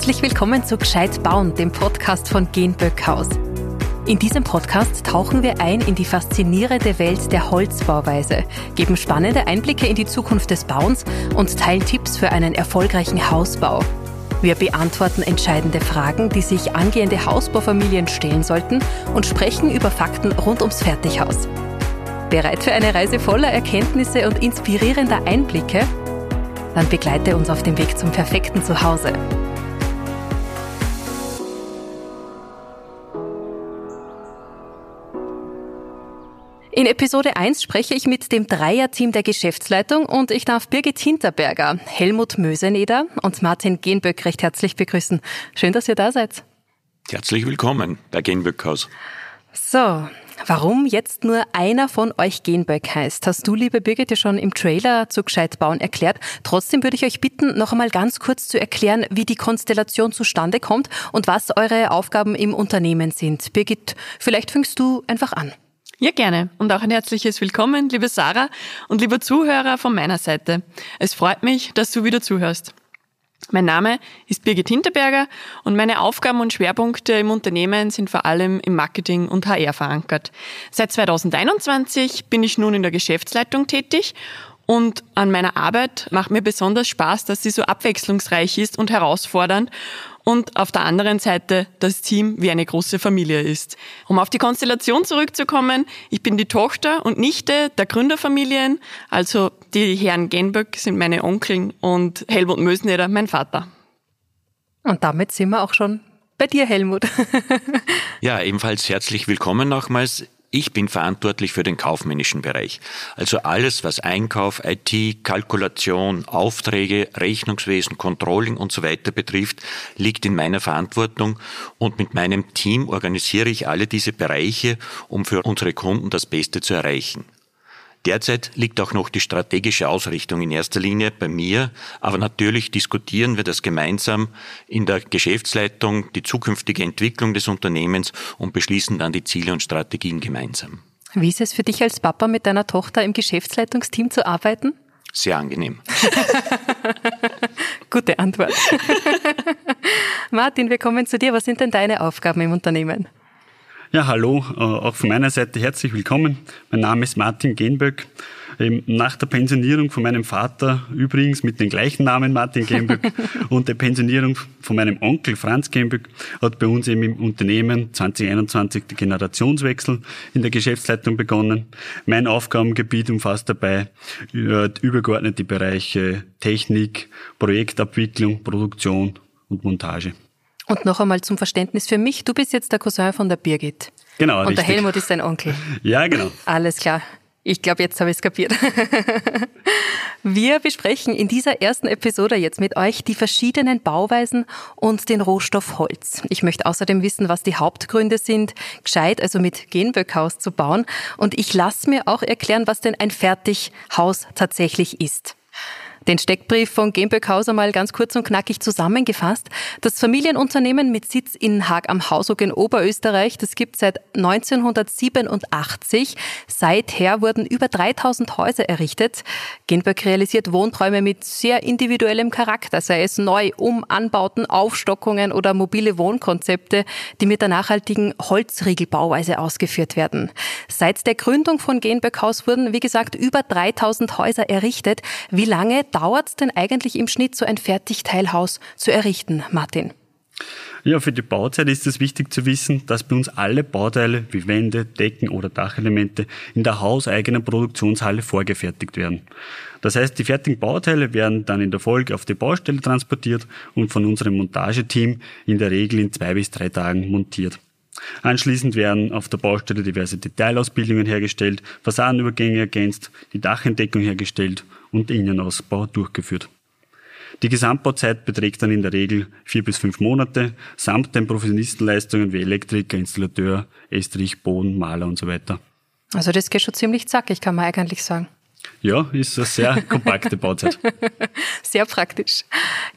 Herzlich willkommen zu Gescheit bauen, dem Podcast von Genböck Haus. In diesem Podcast tauchen wir ein in die faszinierende Welt der Holzbauweise, geben spannende Einblicke in die Zukunft des Bauens und teilen Tipps für einen erfolgreichen Hausbau. Wir beantworten entscheidende Fragen, die sich angehende Hausbaufamilien stellen sollten und sprechen über Fakten rund ums Fertighaus. Bereit für eine Reise voller Erkenntnisse und inspirierender Einblicke? Dann begleite uns auf dem Weg zum perfekten Zuhause. In Episode 1 spreche ich mit dem Dreierteam der Geschäftsleitung und ich darf Birgit Hinterberger, Helmut Möseneder und Martin Genböck recht herzlich begrüßen. Schön, dass ihr da seid. Herzlich willkommen bei Genböckhaus. So, Warum jetzt nur einer von euch Genböck heißt, hast du, liebe Birgit, ja schon im Trailer zu Gescheit bauen erklärt. Trotzdem würde ich euch bitten, noch einmal ganz kurz zu erklären, wie die Konstellation zustande kommt und was eure Aufgaben im Unternehmen sind. Birgit, vielleicht fängst du einfach an. Ja, gerne. Und auch ein herzliches Willkommen, liebe Sarah und liebe Zuhörer von meiner Seite. Es freut mich, dass du wieder zuhörst. Mein Name ist Birgit Hinterberger und meine Aufgaben und Schwerpunkte im Unternehmen sind vor allem im Marketing und HR verankert. Seit 2021 bin ich nun in der Geschäftsleitung tätig und an meiner Arbeit macht mir besonders Spaß, dass sie so abwechslungsreich ist und herausfordernd und auf der anderen Seite das Team wie eine große Familie ist. Um auf die Konstellation zurückzukommen, ich bin die Tochter und Nichte der Gründerfamilien, also die Herren Genböck sind meine Onkeln und Helmut Mösneder mein Vater. Und damit sind wir auch schon bei dir, Helmut. ja, ebenfalls herzlich willkommen nochmals. Ich bin verantwortlich für den kaufmännischen Bereich. Also alles, was Einkauf, IT, Kalkulation, Aufträge, Rechnungswesen, Controlling und so weiter betrifft, liegt in meiner Verantwortung und mit meinem Team organisiere ich alle diese Bereiche, um für unsere Kunden das Beste zu erreichen. Derzeit liegt auch noch die strategische Ausrichtung in erster Linie bei mir, aber natürlich diskutieren wir das gemeinsam in der Geschäftsleitung, die zukünftige Entwicklung des Unternehmens und beschließen dann die Ziele und Strategien gemeinsam. Wie ist es für dich als Papa mit deiner Tochter im Geschäftsleitungsteam zu arbeiten? Sehr angenehm. Gute Antwort. Martin, wir kommen zu dir. Was sind denn deine Aufgaben im Unternehmen? Ja, hallo, äh, auch von meiner Seite herzlich willkommen. Mein Name ist Martin Genböck. Nach der Pensionierung von meinem Vater, übrigens mit dem gleichen Namen Martin Genböck, und der Pensionierung von meinem Onkel Franz Genböck, hat bei uns eben im Unternehmen 2021 der Generationswechsel in der Geschäftsleitung begonnen. Mein Aufgabengebiet umfasst dabei äh, übergeordnete Bereiche Technik, Projektabwicklung, Produktion und Montage. Und noch einmal zum Verständnis für mich, du bist jetzt der Cousin von der Birgit. Genau, Und richtig. der Helmut ist dein Onkel. Ja, genau. Alles klar. Ich glaube, jetzt habe ich es kapiert. Wir besprechen in dieser ersten Episode jetzt mit euch die verschiedenen Bauweisen und den Rohstoff Holz. Ich möchte außerdem wissen, was die Hauptgründe sind, gescheit, also mit Genböckhaus zu bauen. Und ich lasse mir auch erklären, was denn ein Fertighaus tatsächlich ist. Den Steckbrief von Genböckhaus einmal ganz kurz und knackig zusammengefasst. Das Familienunternehmen mit Sitz in Haag am Hausog in Oberösterreich, das gibt seit 1987. Seither wurden über 3000 Häuser errichtet. Genböck realisiert Wohnträume mit sehr individuellem Charakter, sei es Neu-, Um-, Anbauten, Aufstockungen oder mobile Wohnkonzepte, die mit der nachhaltigen Holzriegelbauweise ausgeführt werden. Seit der Gründung von Genböckhaus wurden, wie gesagt, über 3000 Häuser errichtet. Wie lange es denn eigentlich im Schnitt, so ein Fertigteilhaus zu errichten, Martin? Ja, für die Bauzeit ist es wichtig zu wissen, dass bei uns alle Bauteile wie Wände, Decken oder Dachelemente in der hauseigenen Produktionshalle vorgefertigt werden. Das heißt, die fertigen Bauteile werden dann in der Folge auf die Baustelle transportiert und von unserem Montageteam in der Regel in zwei bis drei Tagen montiert. Anschließend werden auf der Baustelle diverse Detailausbildungen hergestellt, Fassadenübergänge ergänzt, die Dachentdeckung hergestellt und Innenausbau durchgeführt. Die Gesamtbauzeit beträgt dann in der Regel vier bis fünf Monate, samt den Professionistenleistungen wie Elektriker, Installateur, Estrich, Boden, Maler und so weiter. Also das geht schon ziemlich zackig, kann man eigentlich sagen. Ja, ist eine sehr kompakte Bauzeit. sehr praktisch.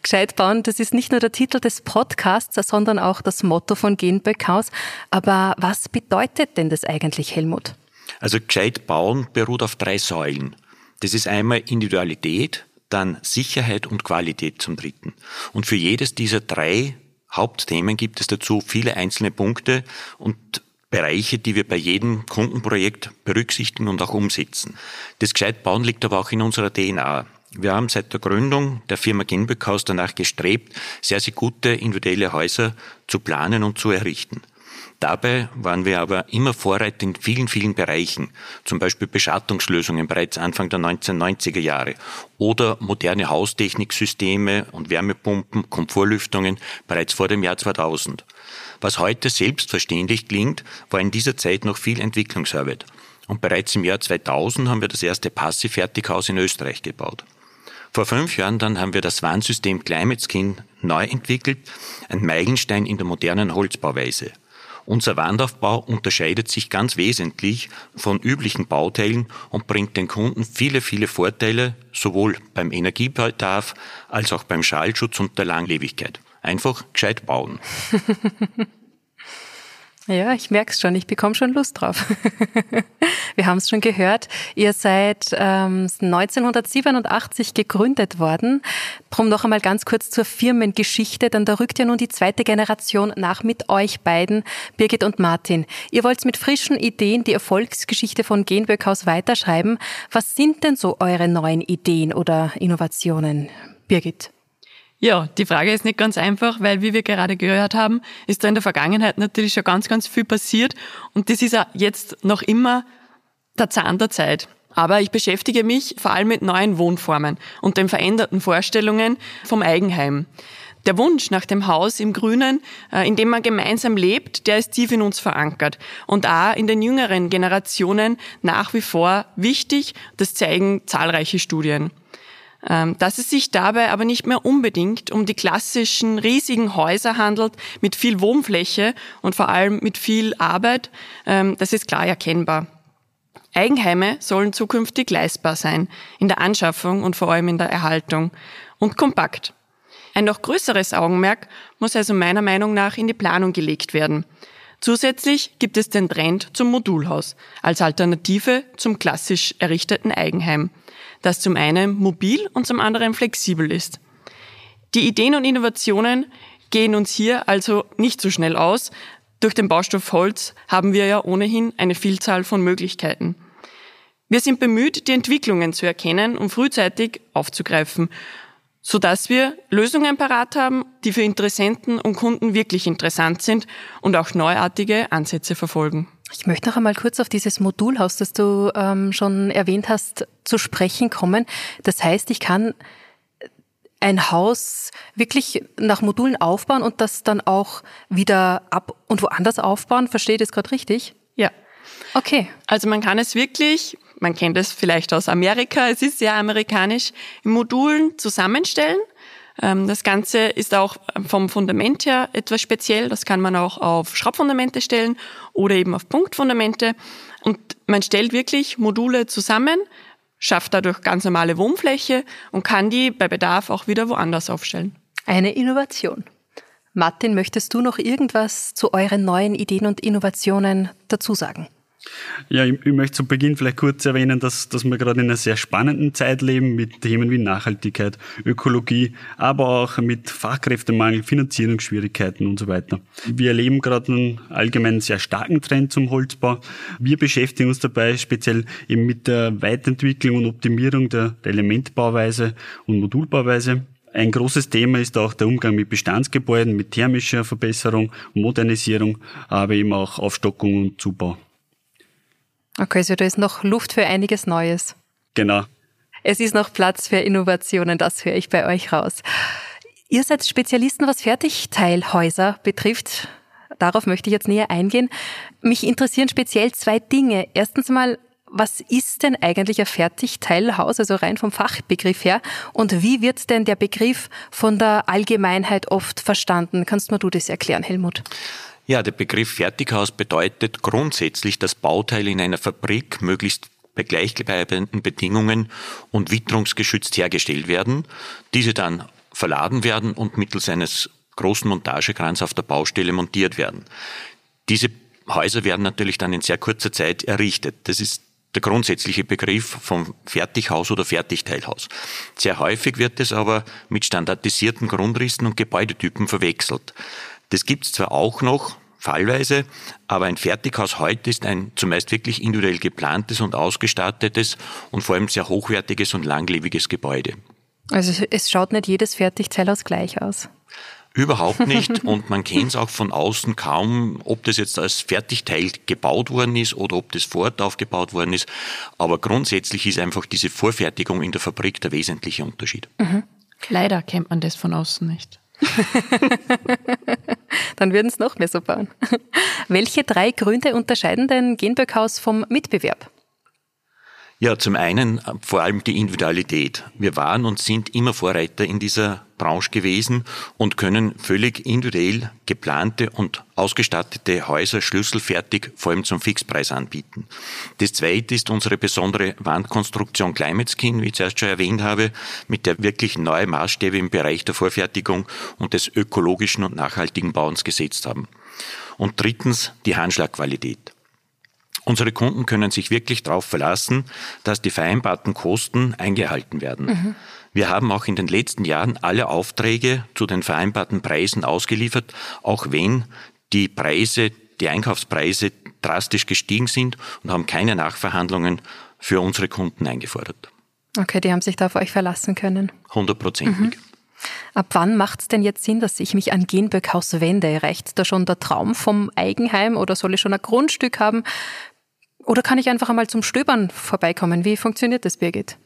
Gescheit bauen, das ist nicht nur der Titel des Podcasts, sondern auch das Motto von Genböckhaus. Aber was bedeutet denn das eigentlich, Helmut? Also gescheit bauen beruht auf drei Säulen. Das ist einmal Individualität, dann Sicherheit und Qualität zum dritten. Und für jedes dieser drei Hauptthemen gibt es dazu viele einzelne Punkte und Bereiche, die wir bei jedem Kundenprojekt berücksichtigen und auch umsetzen. Das Gescheitbauen liegt aber auch in unserer DNA. Wir haben seit der Gründung der Firma Genböckhaus danach gestrebt, sehr, sehr gute individuelle Häuser zu planen und zu errichten. Dabei waren wir aber immer Vorreiter in vielen, vielen Bereichen, zum Beispiel Beschattungslösungen bereits Anfang der 1990er Jahre oder moderne Haustechniksysteme und Wärmepumpen, Komfortlüftungen bereits vor dem Jahr 2000. Was heute selbstverständlich klingt, war in dieser Zeit noch viel Entwicklungsarbeit. Und bereits im Jahr 2000 haben wir das erste Passivfertighaus in Österreich gebaut. Vor fünf Jahren dann haben wir das Warnsystem Climate Skin neu entwickelt, ein Meilenstein in der modernen Holzbauweise. Unser Wandaufbau unterscheidet sich ganz wesentlich von üblichen Bauteilen und bringt den Kunden viele, viele Vorteile, sowohl beim Energiebedarf als auch beim Schallschutz und der Langlebigkeit. Einfach gescheit bauen. Ja, ich merke es schon, ich bekomme schon Lust drauf. Wir haben es schon gehört, ihr seid ähm, 1987 gegründet worden. Drum noch einmal ganz kurz zur Firmengeschichte, dann da rückt ja nun die zweite Generation nach mit euch beiden, Birgit und Martin. Ihr wollt mit frischen Ideen die Erfolgsgeschichte von Genböckhaus weiterschreiben. Was sind denn so eure neuen Ideen oder Innovationen? Birgit. Ja, die Frage ist nicht ganz einfach, weil wie wir gerade gehört haben, ist da in der Vergangenheit natürlich schon ganz, ganz viel passiert und das ist ja jetzt noch immer der Zahn der Zeit. Aber ich beschäftige mich vor allem mit neuen Wohnformen und den veränderten Vorstellungen vom Eigenheim. Der Wunsch nach dem Haus im Grünen, äh, in dem man gemeinsam lebt, der ist tief in uns verankert und auch in den jüngeren Generationen nach wie vor wichtig. Das zeigen zahlreiche Studien. Ähm, dass es sich dabei aber nicht mehr unbedingt um die klassischen riesigen Häuser handelt mit viel Wohnfläche und vor allem mit viel Arbeit, ähm, das ist klar erkennbar. Eigenheime sollen zukünftig leistbar sein, in der Anschaffung und vor allem in der Erhaltung und kompakt. Ein noch größeres Augenmerk muss also meiner Meinung nach in die Planung gelegt werden. Zusätzlich gibt es den Trend zum Modulhaus als Alternative zum klassisch errichteten Eigenheim das zum einen mobil und zum anderen flexibel ist. Die Ideen und Innovationen gehen uns hier also nicht so schnell aus. Durch den Baustoff Holz haben wir ja ohnehin eine Vielzahl von Möglichkeiten. Wir sind bemüht, die Entwicklungen zu erkennen und frühzeitig aufzugreifen, sodass wir Lösungen parat haben, die für Interessenten und Kunden wirklich interessant sind und auch neuartige Ansätze verfolgen. Ich möchte noch einmal kurz auf dieses Modulhaus, das du ähm, schon erwähnt hast, zu sprechen kommen. Das heißt, ich kann ein Haus wirklich nach Modulen aufbauen und das dann auch wieder ab und woanders aufbauen. Verstehe ich das gerade richtig? Ja. Okay. Also man kann es wirklich, man kennt es vielleicht aus Amerika, es ist sehr amerikanisch, in Modulen zusammenstellen das Ganze ist auch vom Fundament her etwas speziell. Das kann man auch auf Schraubfundamente stellen oder eben auf Punktfundamente. Und man stellt wirklich Module zusammen, schafft dadurch ganz normale Wohnfläche und kann die bei Bedarf auch wieder woanders aufstellen. Eine Innovation. Martin, möchtest du noch irgendwas zu euren neuen Ideen und Innovationen dazu sagen? Ja, ich, ich, möchte zu Beginn vielleicht kurz erwähnen, dass, dass wir gerade in einer sehr spannenden Zeit leben mit Themen wie Nachhaltigkeit, Ökologie, aber auch mit Fachkräftemangel, Finanzierungsschwierigkeiten und so weiter. Wir erleben gerade einen allgemein sehr starken Trend zum Holzbau. Wir beschäftigen uns dabei speziell eben mit der Weiterentwicklung und Optimierung der Elementbauweise und Modulbauweise. Ein großes Thema ist auch der Umgang mit Bestandsgebäuden, mit thermischer Verbesserung, Modernisierung, aber eben auch Aufstockung und Zubau. Okay, also da ist noch Luft für einiges Neues. Genau. Es ist noch Platz für Innovationen, das höre ich bei euch raus. Ihr seid Spezialisten, was Fertigteilhäuser betrifft. Darauf möchte ich jetzt näher eingehen. Mich interessieren speziell zwei Dinge. Erstens mal, was ist denn eigentlich ein Fertigteilhaus, also rein vom Fachbegriff her? Und wie wird denn der Begriff von der Allgemeinheit oft verstanden? Kannst du mir du das erklären, Helmut? Ja, der Begriff Fertighaus bedeutet grundsätzlich, dass Bauteile in einer Fabrik möglichst bei gleichbleibenden Bedingungen und witterungsgeschützt hergestellt werden, diese dann verladen werden und mittels eines großen Montagekrans auf der Baustelle montiert werden. Diese Häuser werden natürlich dann in sehr kurzer Zeit errichtet. Das ist der grundsätzliche Begriff vom Fertighaus oder Fertigteilhaus. Sehr häufig wird es aber mit standardisierten Grundrissen und Gebäudetypen verwechselt. Das gibt es zwar auch noch, fallweise, aber ein Fertighaus heute ist ein zumeist wirklich individuell geplantes und ausgestattetes und vor allem sehr hochwertiges und langlebiges Gebäude. Also es schaut nicht jedes Fertigteilhaus gleich aus. Überhaupt nicht. Und man kennt es auch von außen kaum, ob das jetzt als Fertigteil gebaut worden ist oder ob das vor Ort aufgebaut worden ist. Aber grundsätzlich ist einfach diese Vorfertigung in der Fabrik der wesentliche Unterschied. Mhm. Leider kennt man das von außen nicht. Dann würden es noch mehr so bauen. Welche drei Gründe unterscheiden denn Genböckhaus vom Mitbewerb? Ja, zum einen äh, vor allem die Individualität. Wir waren und sind immer Vorreiter in dieser Branche gewesen und können völlig individuell geplante und ausgestattete Häuser schlüsselfertig vor allem zum Fixpreis anbieten. Das zweite ist unsere besondere Wandkonstruktion Climate Skin, wie ich zuerst schon erwähnt habe, mit der wirklich neue Maßstäbe im Bereich der Vorfertigung und des ökologischen und nachhaltigen Bauens gesetzt haben. Und drittens die Handschlagqualität. Unsere Kunden können sich wirklich darauf verlassen, dass die vereinbarten Kosten eingehalten werden. Mhm. Wir haben auch in den letzten Jahren alle Aufträge zu den vereinbarten Preisen ausgeliefert, auch wenn die Preise, die Einkaufspreise drastisch gestiegen sind und haben keine Nachverhandlungen für unsere Kunden eingefordert. Okay, die haben sich da auf euch verlassen können. Hundertprozentig. Mhm. Ab wann macht es denn jetzt Sinn, dass ich mich an Genböckhaus wende? Reicht da schon der Traum vom Eigenheim oder soll ich schon ein Grundstück haben? Oder kann ich einfach einmal zum Stöbern vorbeikommen? Wie funktioniert das, Birgit?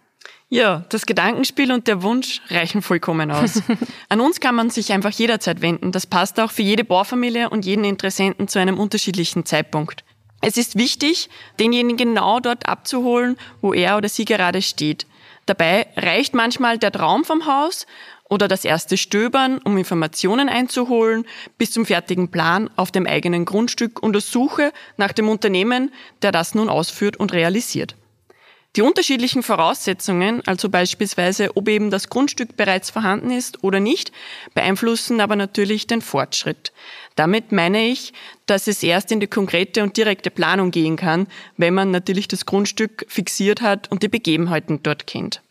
Ja, das Gedankenspiel und der Wunsch reichen vollkommen aus. An uns kann man sich einfach jederzeit wenden. Das passt auch für jede Baufamilie und jeden Interessenten zu einem unterschiedlichen Zeitpunkt. Es ist wichtig, denjenigen genau dort abzuholen, wo er oder sie gerade steht. Dabei reicht manchmal der Traum vom Haus oder das erste Stöbern, um Informationen einzuholen, bis zum fertigen Plan auf dem eigenen Grundstück und der Suche nach dem Unternehmen, der das nun ausführt und realisiert. Die unterschiedlichen Voraussetzungen, also beispielsweise ob eben das Grundstück bereits vorhanden ist oder nicht, beeinflussen aber natürlich den Fortschritt. Damit meine ich, dass es erst in die konkrete und direkte Planung gehen kann, wenn man natürlich das Grundstück fixiert hat und die Begebenheiten dort kennt.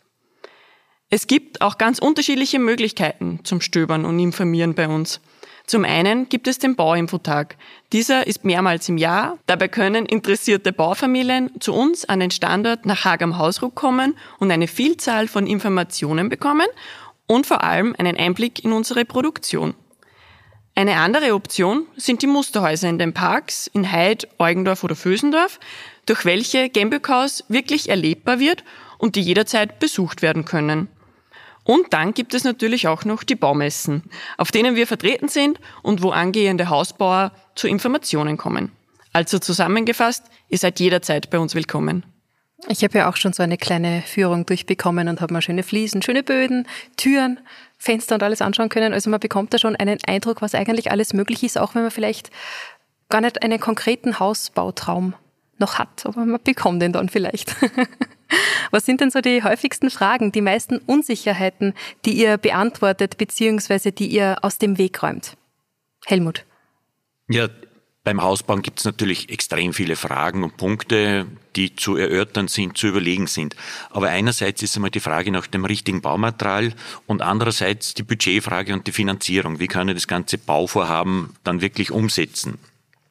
Es gibt auch ganz unterschiedliche Möglichkeiten zum Stöbern und Informieren bei uns. Zum einen gibt es den Bauinfotag. Dieser ist mehrmals im Jahr. Dabei können interessierte Baufamilien zu uns an den Standort nach Haag am Hausruck kommen und eine Vielzahl von Informationen bekommen und vor allem einen Einblick in unsere Produktion. Eine andere Option sind die Musterhäuser in den Parks in Heid, Eugendorf oder Vösendorf, durch welche Gemböckhaus wirklich erlebbar wird und die jederzeit besucht werden können. Und dann gibt es natürlich auch noch die Baumessen, auf denen wir vertreten sind und wo angehende Hausbauer zu Informationen kommen. Also zusammengefasst, ihr seid jederzeit bei uns willkommen. Ich habe ja auch schon so eine kleine Führung durchbekommen und habe mal schöne Fliesen, schöne Böden, Türen, Fenster und alles anschauen können. Also man bekommt da schon einen Eindruck, was eigentlich alles möglich ist, auch wenn man vielleicht gar nicht einen konkreten Hausbautraum noch hat, aber man bekommt den dann vielleicht. Was sind denn so die häufigsten Fragen, die meisten Unsicherheiten, die ihr beantwortet bzw. die ihr aus dem Weg räumt? Helmut. Ja, beim Hausbauen gibt es natürlich extrem viele Fragen und Punkte, die zu erörtern sind, zu überlegen sind. Aber einerseits ist einmal die Frage nach dem richtigen Baumaterial und andererseits die Budgetfrage und die Finanzierung. Wie kann ich das ganze Bauvorhaben dann wirklich umsetzen?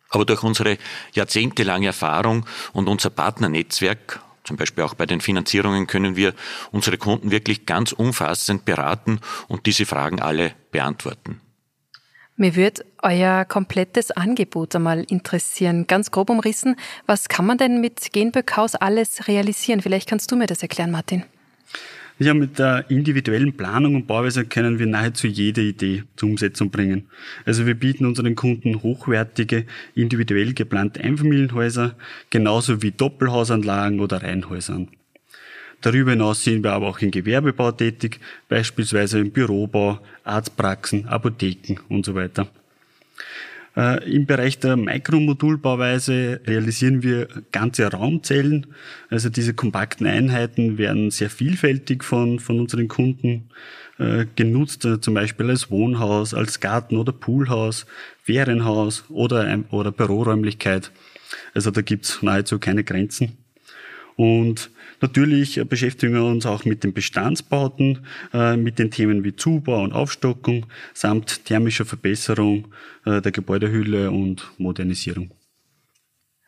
Aber durch unsere jahrzehntelange Erfahrung und unser Partnernetzwerk zum Beispiel auch bei den Finanzierungen können wir unsere Kunden wirklich ganz umfassend beraten und diese Fragen alle beantworten. Mir würde euer komplettes Angebot einmal interessieren. Ganz grob umrissen, was kann man denn mit Genböckhaus alles realisieren? Vielleicht kannst du mir das erklären, Martin. Ja, mit der individuellen Planung und Bauweise können wir nahezu jede Idee zur Umsetzung bringen. Also wir bieten unseren Kunden hochwertige, individuell geplante Einfamilienhäuser, genauso wie Doppelhausanlagen oder Reihenhäuser. Darüber hinaus sind wir aber auch im Gewerbebau tätig, beispielsweise im Bürobau, Arztpraxen, Apotheken und so weiter. Äh, Im Bereich der Mikromodulbauweise realisieren wir ganze Raumzellen. Also diese kompakten Einheiten werden sehr vielfältig von, von unseren Kunden äh, genutzt, äh, zum Beispiel als Wohnhaus, als Garten- oder Poolhaus, Ferienhaus oder, oder Büroräumlichkeit. Also da gibt's nahezu keine Grenzen. Und natürlich beschäftigen wir uns auch mit den Bestandsbauten, äh, mit den Themen wie Zubau und Aufstockung samt thermischer Verbesserung äh, der Gebäudehülle und Modernisierung.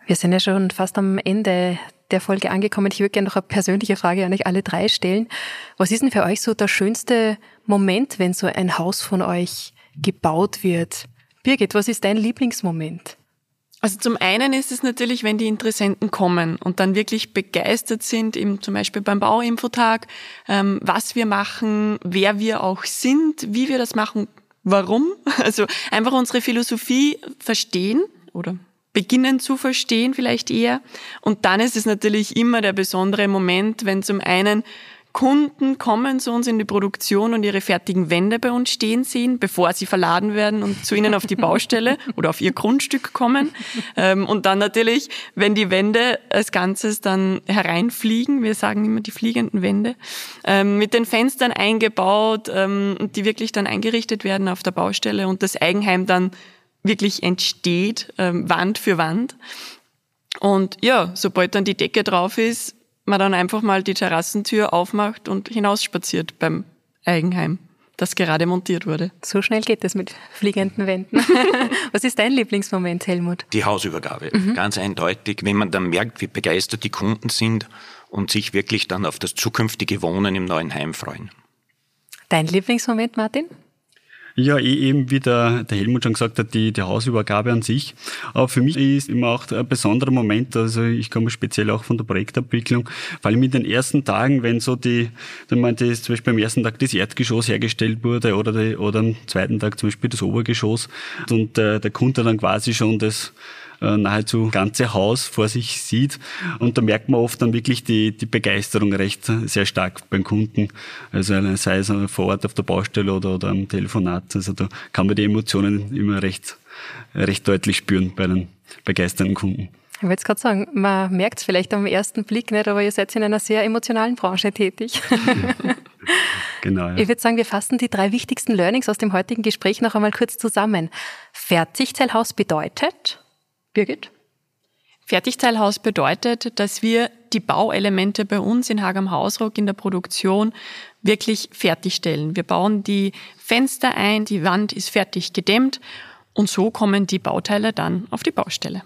Wir sind ja schon fast am Ende der Folge angekommen. Ich würde gerne noch eine persönliche Frage an euch alle drei stellen. Was ist denn für euch so der schönste Moment, wenn so ein Haus von euch gebaut wird? Birgit, was ist dein Lieblingsmoment? Also zum einen ist es natürlich, wenn die Interessenten kommen und dann wirklich begeistert sind, eben zum Beispiel beim Bauinfotag, ähm, was wir machen, wer wir auch sind, wie wir das machen, warum. Also einfach unsere Philosophie verstehen oder beginnen zu verstehen vielleicht eher. Und dann ist es natürlich immer der besondere Moment, wenn zum einen Kunden kommen zu uns in die Produktion und ihre fertigen Wände bei uns stehen sehen, bevor sie verladen werden und zu ihnen auf die Baustelle oder auf ihr Grundstück kommen. Ähm, und dann natürlich, wenn die Wände als Ganzes dann hereinfliegen, wir sagen immer die fliegenden Wände, ähm, mit den Fenstern eingebaut, ähm, die wirklich dann eingerichtet werden auf der Baustelle und das Eigenheim dann wirklich entsteht, Wand für Wand. Und ja, sobald dann die Decke drauf ist, man dann einfach mal die Terrassentür aufmacht und hinausspaziert beim Eigenheim, das gerade montiert wurde. So schnell geht es mit fliegenden Wänden. Was ist dein Lieblingsmoment, Helmut? Die Hausübergabe. Mhm. Ganz eindeutig, wenn man dann merkt, wie begeistert die Kunden sind und sich wirklich dann auf das zukünftige Wohnen im neuen Heim freuen. Dein Lieblingsmoment, Martin? Ja, eh, eben wie der, der Helmut schon gesagt hat, die, die Hausübergabe an sich. Aber für mich ist immer auch ein besonderer Moment, also ich komme speziell auch von der Projektabwicklung, vor allem in den ersten Tagen, wenn so die, wenn man das zum Beispiel am ersten Tag das Erdgeschoss hergestellt wurde oder, die, oder am zweiten Tag zum Beispiel das Obergeschoss und der, der Kunde dann quasi schon das äh, nahezu ganze Haus vor sich sieht. Und da merkt man oft dann wirklich die, die Begeisterung recht sehr stark beim Kunden. Also sei es vor Ort auf der Baustelle oder, oder am Telefonat. Also da kann man die Emotionen immer recht, recht deutlich spüren bei den begeisterten Kunden. Ich wollte gerade sagen, man merkt es vielleicht am ersten Blick nicht, aber ihr seid in einer sehr emotionalen Branche tätig. genau. Ja. Ich würde sagen, wir fassen die drei wichtigsten Learnings aus dem heutigen Gespräch noch einmal kurz zusammen. Fertigzellhaus bedeutet, Birgit? Fertigteilhaus bedeutet, dass wir die Bauelemente bei uns in Hagam Hausruck in der Produktion wirklich fertigstellen. Wir bauen die Fenster ein, die Wand ist fertig gedämmt und so kommen die Bauteile dann auf die Baustelle.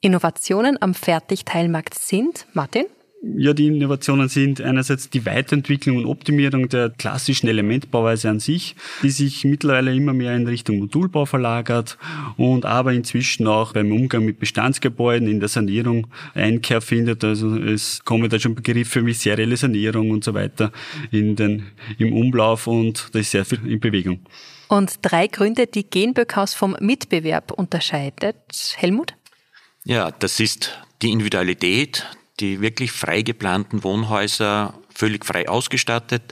Innovationen am Fertigteilmarkt sind, Martin? Ja, die Innovationen sind einerseits die Weiterentwicklung und Optimierung der klassischen Elementbauweise an sich, die sich mittlerweile immer mehr in Richtung Modulbau verlagert und aber inzwischen auch beim Umgang mit Bestandsgebäuden in der Sanierung Einkehr findet. Also es kommen da schon Begriffe wie serielle Sanierung und so weiter in den, im Umlauf und da ist sehr viel in Bewegung. Und drei Gründe, die Genböckhaus vom Mitbewerb unterscheidet. Helmut? Ja, das ist die Individualität, die wirklich frei geplanten Wohnhäuser völlig frei ausgestattet.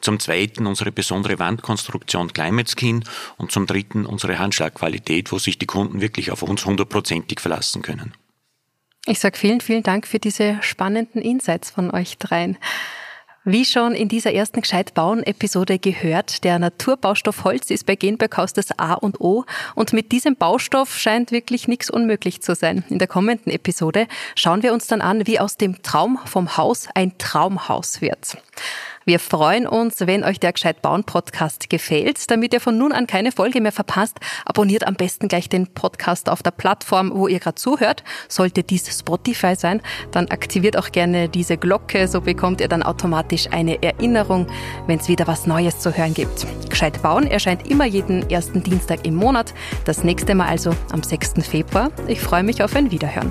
Zum zweiten unsere besondere Wandkonstruktion Climate Skin und zum dritten unsere Handschlagqualität, wo sich die Kunden wirklich auf uns hundertprozentig verlassen können. Ich sage vielen, vielen Dank für diese spannenden Insights von euch dreien. Wie schon in dieser ersten Gescheit bauen Episode gehört, der Naturbaustoff Holz ist bei Genberghaus das A und O und mit diesem Baustoff scheint wirklich nichts unmöglich zu sein. In der kommenden Episode schauen wir uns dann an, wie aus dem Traum vom Haus ein Traumhaus wird. Wir freuen uns, wenn euch der Gescheit bauen Podcast gefällt. Damit ihr von nun an keine Folge mehr verpasst, abonniert am besten gleich den Podcast auf der Plattform, wo ihr gerade zuhört. Sollte dies Spotify sein, dann aktiviert auch gerne diese Glocke, so bekommt ihr dann automatisch eine Erinnerung, wenn es wieder was Neues zu hören gibt. Gescheit bauen erscheint immer jeden ersten Dienstag im Monat. Das nächste Mal also am 6. Februar. Ich freue mich auf ein Wiederhören.